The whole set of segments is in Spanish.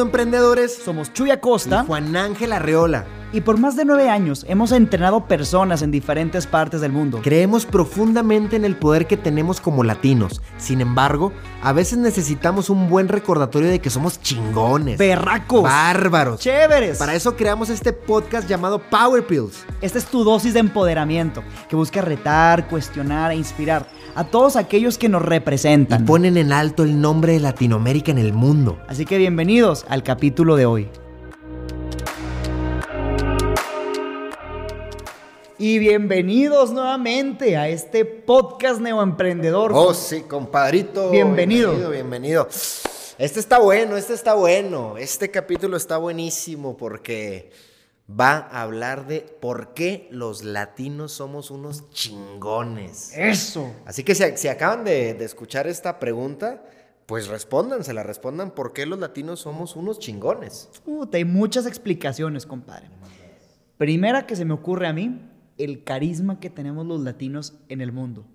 Siendo Emprendedores. Somos Chuy Acosta y Juan Ángel Arreola. Y por más de nueve años hemos entrenado personas en diferentes partes del mundo. Creemos profundamente en el poder que tenemos como latinos. Sin embargo, a veces necesitamos un buen recordatorio de que somos chingones. Berracos. Bárbaros. Chéveres. Para eso creamos este podcast llamado Power Pills. Esta es tu dosis de empoderamiento que busca retar, cuestionar e inspirar a todos aquellos que nos representan. Y ponen en alto el nombre de Latinoamérica en el mundo. Así que bienvenidos al capítulo de hoy. Y bienvenidos nuevamente a este podcast neoemprendedor. Oh, sí, compadrito. Bienvenido. Bienvenido, bienvenido. Este está bueno, este está bueno. Este capítulo está buenísimo porque va a hablar de por qué los latinos somos unos chingones. Eso. Así que si, acaban de, de, escuchar esta pregunta, pues respondan, se la respondan por qué los latinos somos unos chingones. Puta, hay muchas explicaciones, compadre. Primera que se me ocurre a mí el carisma que tenemos los latinos en el mundo.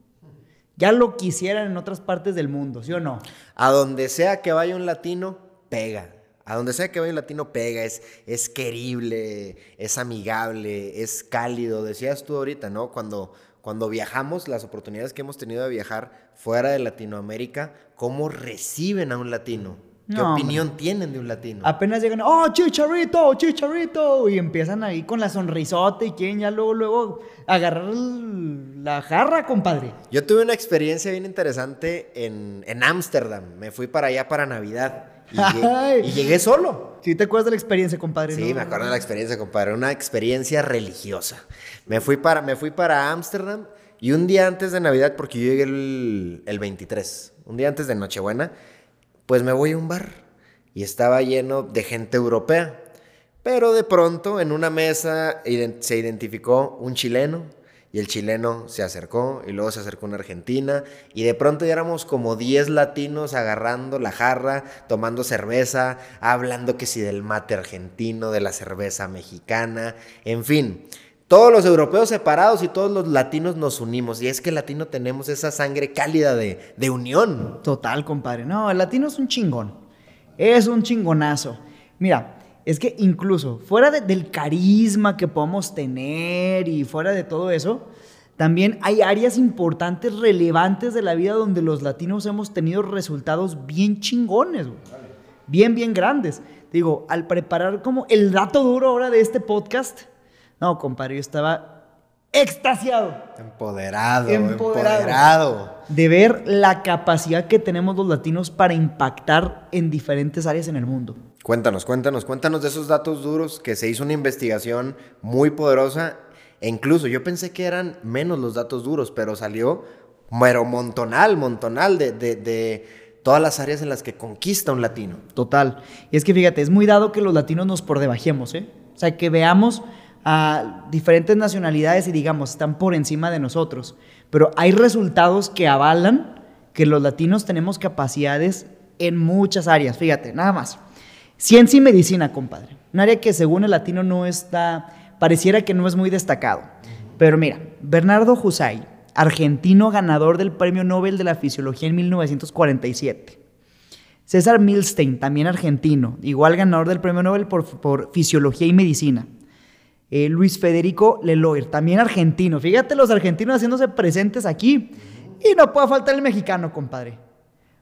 Ya lo quisieran en otras partes del mundo, ¿sí o no? A donde sea que vaya un latino, pega. A donde sea que vaya un latino, pega. Es, es querible, es amigable, es cálido. Decías tú ahorita, ¿no? Cuando, cuando viajamos, las oportunidades que hemos tenido de viajar fuera de Latinoamérica, ¿cómo reciben a un latino? ¿Qué opinión tienen de un latino? Apenas llegan, oh, chicharrito, chicharrito, y empiezan ahí con la sonrisota y quieren ya luego, luego agarrar la jarra, compadre. Yo tuve una experiencia bien interesante en Ámsterdam. Me fui para allá para Navidad. Y llegué, solo. ¿Sí te acuerdas de la experiencia, compadre? Sí, me acuerdo de la experiencia, compadre. Una experiencia religiosa. Me fui para me fui para Ámsterdam y un día antes de Navidad, porque yo llegué el, el 23, un día antes de Nochebuena, pues me voy a un bar y estaba lleno de gente europea. Pero de pronto en una mesa se identificó un chileno y el chileno se acercó y luego se acercó una argentina y de pronto ya éramos como 10 latinos agarrando la jarra, tomando cerveza, hablando que si del mate argentino, de la cerveza mexicana, en fin. Todos los europeos separados y todos los latinos nos unimos. Y es que el latino tenemos esa sangre cálida de, de unión. Total, compadre. No, el latino es un chingón. Es un chingonazo. Mira, es que incluso fuera del carisma que podemos tener y fuera de todo eso, también hay áreas importantes, relevantes de la vida donde los latinos hemos tenido resultados bien chingones, bien, bien grandes. Digo, al preparar como el dato duro ahora de este podcast, no, compadre, yo estaba extasiado. Empoderado, empoderado, De ver la capacidad que tenemos los latinos para impactar en diferentes áreas en el mundo. Cuéntanos, cuéntanos, cuéntanos de esos datos duros que se hizo una investigación muy poderosa. E incluso yo pensé que eran menos los datos duros, pero salió mero montonal, montonal de, de, de todas las áreas en las que conquista un latino. Total. Y es que fíjate, es muy dado que los latinos nos por debajemos, ¿eh? O sea, que veamos a diferentes nacionalidades y digamos, están por encima de nosotros. Pero hay resultados que avalan que los latinos tenemos capacidades en muchas áreas. Fíjate, nada más. Ciencia y medicina, compadre. Un área que según el latino no está, pareciera que no es muy destacado. Pero mira, Bernardo Husay, argentino ganador del Premio Nobel de la Fisiología en 1947. César Milstein, también argentino, igual ganador del Premio Nobel por, Fisiología y Medicina. Eh, Luis Federico Leloir, también argentino. Fíjate los argentinos haciéndose presentes aquí. Y no puede faltar el mexicano, compadre.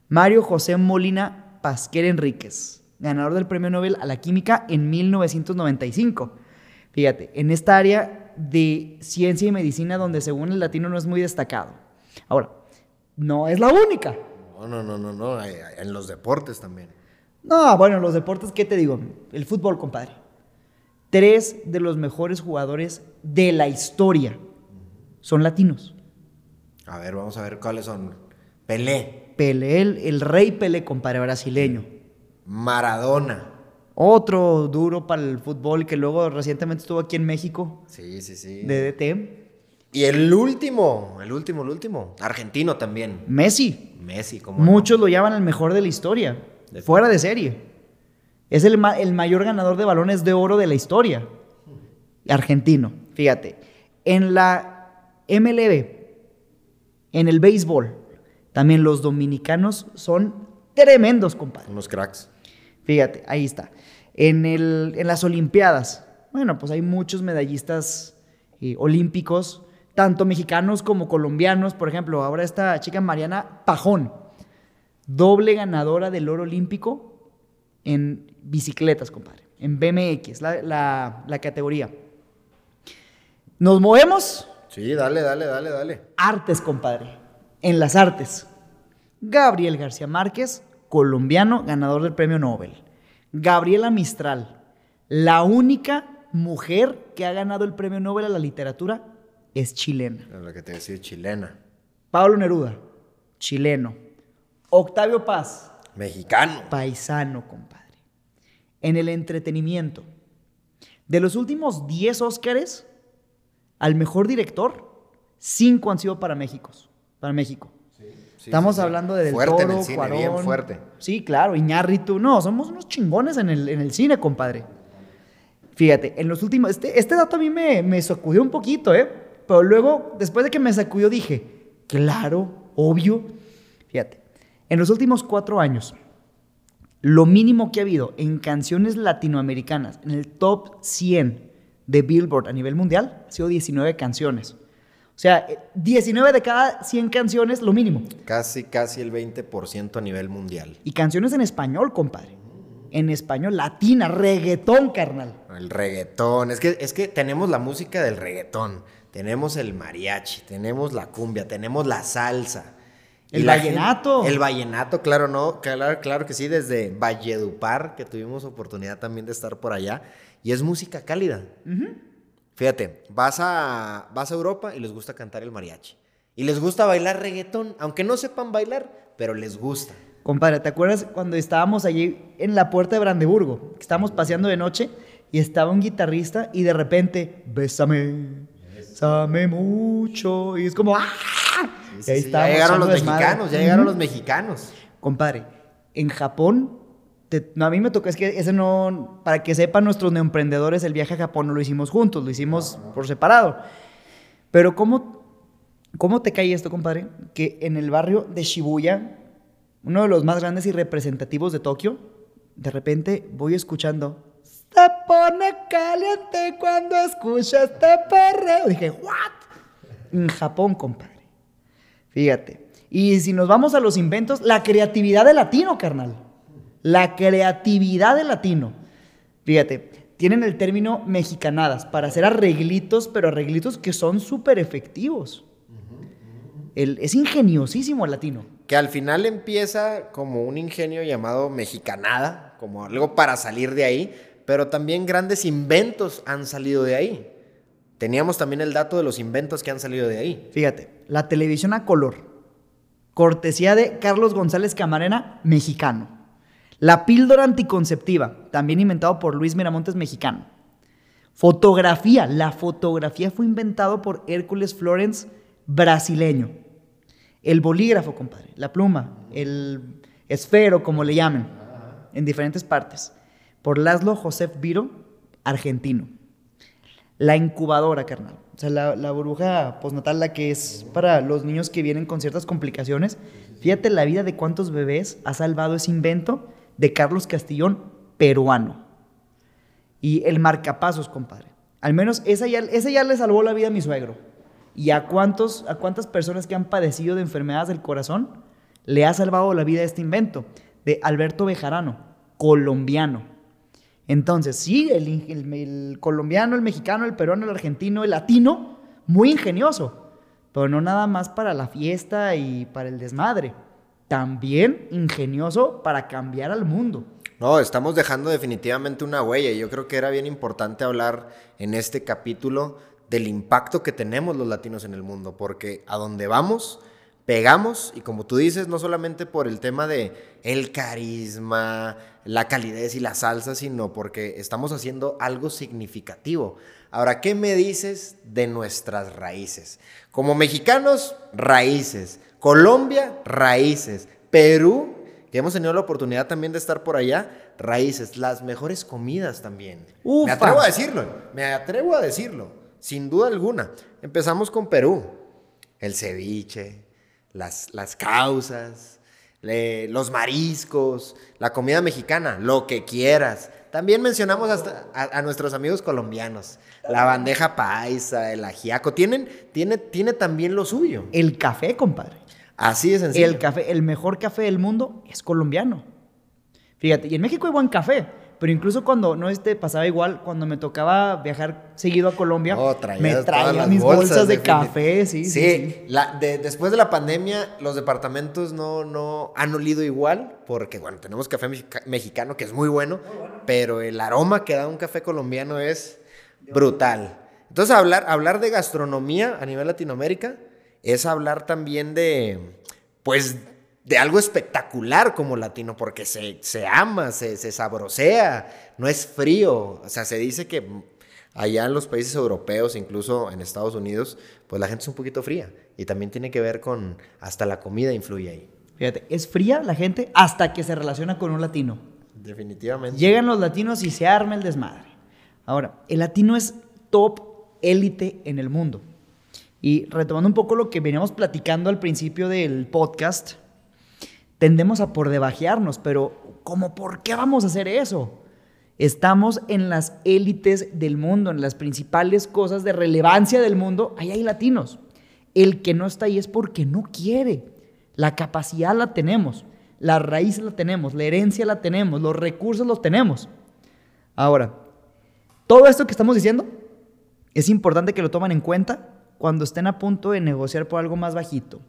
Mario José Molina Pasquer Enríquez, ganador del Premio Nobel a la Química en 1995. Fíjate, en esta área de ciencia y medicina donde según el latino no es muy destacado. Ahora, no es la única. No, no, no, no, no. En los deportes también. No, bueno, los deportes, ¿qué te digo? El fútbol, compadre tres de los mejores jugadores de la historia son latinos. A ver, vamos a ver cuáles son. Pelé. Pelé, el, rey Pelé, compadre brasileño. Maradona. Otro duro para el fútbol que luego recientemente estuvo aquí en México. Sí, sí, sí. De DT. Y el último, el último, el último. Argentino también. Messi. Messi, como. Muchos lo llaman el mejor de la historia. fuera de serie. Es el, mayor ganador de balones de oro de la historia. Argentino, fíjate. En la MLB, en el béisbol, también los dominicanos son tremendos, compadre. Unos cracks. Fíjate, ahí está. En, el, en las Olimpiadas, bueno, pues hay muchos medallistas eh, olímpicos, tanto mexicanos como colombianos. Por ejemplo, ahora esta chica Mariana Pajón, doble ganadora del oro olímpico en bicicletas, compadre, en BMX, la, la categoría. Nos movemos. Sí, dale, dale, dale, dale. Artes, compadre. En las artes. Gabriel García Márquez, colombiano, ganador del premio Nobel. Gabriela Mistral, la única mujer que ha ganado el premio Nobel a la literatura es chilena. Es lo que te decía, chilena. Pablo Neruda, chileno. Octavio Paz, mexicano. Paisano, compadre. En el entretenimiento. De los últimos 10 Óscares, al mejor director, 5 han sido para México. Para México. Estamos hablando de Del fuerte Toro, Bien fuerte. Sí, claro, Iñárritu. No, somos unos chingones en el, en el cine, compadre. Fíjate, en los últimos. Este, este dato a mí me, me sacudió un poquito, ¿eh? Pero luego, después de que me sacudió, dije, claro, obvio. Fíjate, en los últimos cuatro años, lo mínimo que ha habido en canciones latinoamericanas, en el top 100 de Billboard a nivel mundial, ha sido 19 canciones. O sea, 19 de cada 100 canciones, lo mínimo. Casi, casi el 20% a nivel mundial. Y canciones en español, compadre. En español, latina, reggaetón, carnal. El reggaetón. Es que, es que tenemos la música del reggaetón. Tenemos el mariachi, tenemos la cumbia, tenemos la salsa. El vallenato. el vallenato, claro, no, claro, claro que sí, desde Valledupar, que tuvimos oportunidad también de estar por allá. Y es música cálida. Fíjate, vas a, vas a Europa y les gusta cantar el mariachi. Y les gusta bailar reggaetón, aunque no sepan bailar, pero les gusta. Compadre, ¿te acuerdas cuando estábamos allí en la puerta de Brandeburgo? Estábamos paseando de noche y estaba un guitarrista y de repente, bésame, bésame mucho. Y es como, ¡ah! ya llegaron los mexicanos, ya llegaron los mexicanos. Compadre, en Japón no, a mí me tocó, es que ese no, para que sepan nuestros neoemprendedores, el viaje a Japón no lo hicimos juntos, lo hicimos por separado. Pero ¿cómo, ¿cómo te cae esto, compadre? Que en el barrio de Shibuya, uno de los más grandes y representativos de Tokio, de repente voy escuchando, se pone caliente cuando escucha este perreo. Dije, ¿what? En Japón, compadre. Fíjate. Y si nos vamos a los inventos, la creatividad de latino, carnal. La creatividad del latino. Fíjate, tienen el término mexicanadas para hacer arreglitos, pero arreglitos que son súper efectivos. es ingeniosísimo el latino. Que al final empieza como un ingenio llamado mexicanada, como algo para salir de ahí, pero también grandes inventos han salido de ahí. Teníamos también el dato de los inventos que han salido de ahí. Fíjate, la televisión a color, cortesía de Carlos González Camarena, mexicano. La píldora anticonceptiva, también inventado por Luis Miramontes, mexicano. Fotografía, la fotografía fue inventado por Hércules Florence, brasileño. El bolígrafo, compadre, la pluma, el esfero, como le llamen, en diferentes partes, por Laszlo Josef Viro, argentino. La incubadora, carnal. O sea, la, la, burbuja postnatal, la que es para los niños que vienen con ciertas complicaciones. Fíjate la vida de cuántos bebés ha salvado ese invento de Carlos Castillón, peruano. Y el marcapasos, compadre. Al menos esa ya, ya le salvó la vida a mi suegro. ¿Y a, cuántos, a cuántas personas que han padecido de enfermedades del corazón le ha salvado la vida este invento? De Alberto Bejarano, colombiano. Entonces, sí, el, colombiano, el mexicano, el peruano, el argentino, el latino, muy ingenioso, pero no nada más para la fiesta y para el desmadre también ingenioso para cambiar al mundo. No, estamos dejando definitivamente una huella yo creo que era bien importante hablar en este capítulo del impacto que tenemos los latinos en el mundo, porque a donde vamos, pegamos y como tú dices, no solamente por el tema de el carisma, la calidez y la salsa, sino porque estamos haciendo algo significativo. Ahora, ¿qué me dices de nuestras raíces? Como mexicanos, raíces. Colombia, raíces. Perú, que hemos tenido la oportunidad también de estar por allá, raíces. Las mejores comidas también. Me atrevo a decirlo, me atrevo a decirlo, sin duda alguna. Empezamos con Perú. El ceviche, las, las causas, le- los mariscos, la comida mexicana, lo que quieras. También mencionamos hasta a, a nuestros amigos colombianos. La bandeja paisa, el ajiaco. Tienen, tiene, tiene también lo suyo. El café, compadre. Así de sencillo. El café, el mejor café del mundo es colombiano. Fíjate, y en México hay buen café, pero incluso cuando no este pasaba igual, cuando me tocaba viajar seguido a Colombia, Oh, me traía mis bolsas, de café, sí, sí. sí. la- de- después de la pandemia, los departamentos no, no han olido igual, porque bueno, tenemos café mexica- mexicano que es muy bueno, pero el aroma que da un café colombiano es brutal. Entonces, hablar, hablar de gastronomía a nivel Latinoamérica es hablar también de, pues, de algo espectacular como latino, porque se, se ama, se, se sabrosea, no es frío. O sea, se dice que allá en los países europeos, incluso en Estados Unidos, pues la gente es un poquito fría. Y también tiene que ver con, hasta la comida influye ahí. Fíjate, es fría la gente hasta que se relaciona con un latino. Definitivamente. Llegan los latinos y se arma el desmadre. Ahora, el latino es top élite en el mundo. Y retomando un poco lo que veníamos platicando al principio del podcast, tendemos a por debajearnos, pero ¿cómo por qué vamos a hacer eso? Estamos en las élites del mundo, en las principales cosas de relevancia del mundo, ahí hay latinos. El que no está ahí es porque no quiere. La capacidad la tenemos, la raíz la tenemos, la herencia la tenemos, los recursos los tenemos. Ahora, todo esto que estamos diciendo es importante que lo tomen en cuenta cuando estén a punto de negociar por algo más bajito.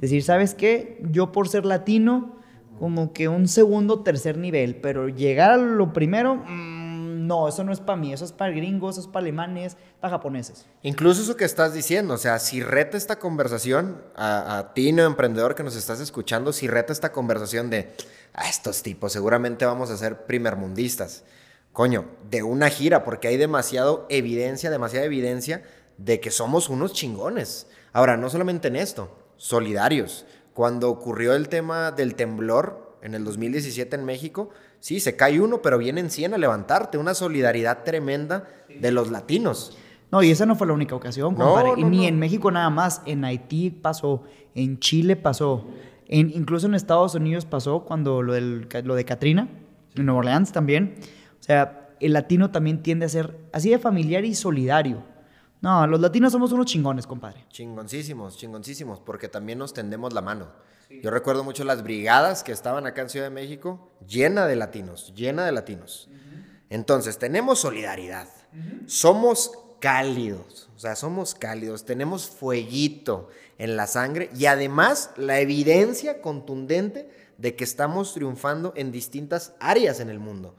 Decir, ¿sabes qué? Yo por ser latino, como que un segundo, tercer nivel, pero llegar a lo primero, mm, no, eso no es para mí, eso es para gringos, eso es para alemanes, para japoneses. Incluso eso que estás diciendo, o sea, si reta esta conversación, a, a ti, no emprendedor que nos estás escuchando, si reta esta conversación de, a estos tipos seguramente vamos a ser primermundistas. Coño, de una gira, porque hay demasiado evidencia, demasiada evidencia de que somos unos chingones. Ahora, no solamente en esto, solidarios. Cuando ocurrió el tema del temblor en el 2017 en México, sí, se cae uno, pero vienen 100 a levantarte. Una solidaridad tremenda de los latinos. No, y esa no fue la única ocasión, No, compadre. y ni no. en México nada más, en Haití pasó, en Chile pasó, en, incluso en Estados Unidos pasó cuando lo, del, lo de Katrina, en Nueva Orleans también. O sea, el latino también tiende a ser así de familiar y solidario. No, los latinos somos unos chingones, compadre. Chingoncísimos, chingoncísimos, porque también nos tendemos la mano. Yo recuerdo mucho las brigadas que estaban acá en Ciudad de México, llena de latinos, llena de latinos. Entonces, tenemos solidaridad, somos cálidos, o sea, somos cálidos, tenemos fueguito en la sangre y además la evidencia contundente de que estamos triunfando en distintas áreas en el mundo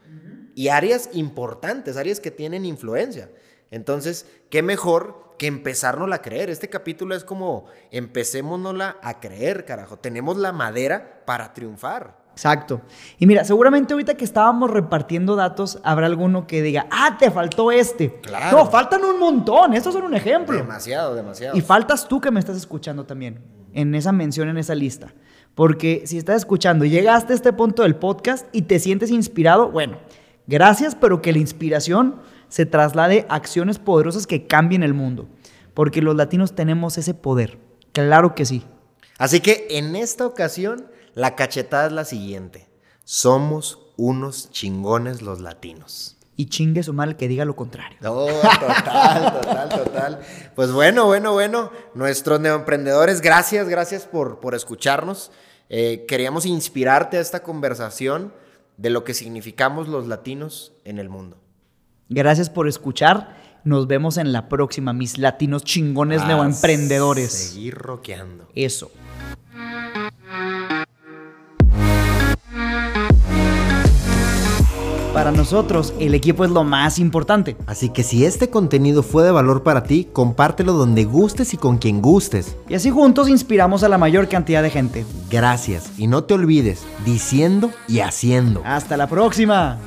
y áreas importantes, áreas que tienen influencia. Entonces, qué mejor que empezárnosla a creer. Este capítulo es como empecémonosla a creer, carajo. Tenemos la madera para triunfar. Exacto. Y mira, seguramente ahorita que estábamos repartiendo datos, habrá alguno que diga, ah, te faltó este. Claro. No, faltan un montón. Estos son un ejemplo. Demasiado, demasiado. Y faltas tú que me estás escuchando también, en esa mención, en esa lista. Porque si estás escuchando llegaste a este punto del podcast y te sientes inspirado, bueno, gracias, pero que la inspiración se traslade a acciones poderosas que cambien el mundo. Porque los latinos tenemos ese poder. Claro que sí. Así que en esta ocasión, la cachetada es la siguiente. Somos unos chingones los latinos. Y chingue su mal que diga lo contrario. No, total, total, total. Pues bueno, bueno, bueno. Nuestros neoemprendedores, gracias, gracias por, por escucharnos. Eh, queríamos inspirarte a esta conversación de lo que significamos los latinos en el mundo. Gracias por escuchar. Nos vemos en la próxima, mis latinos chingones neoemprendedores. Seguir roqueando. Eso. Para nosotros, el equipo es lo más importante. Así que si este contenido fue de valor para ti, compártelo donde gustes y con quien gustes. Y así juntos inspiramos a la mayor cantidad de gente. Gracias y no te olvides, diciendo y haciendo. Hasta la próxima.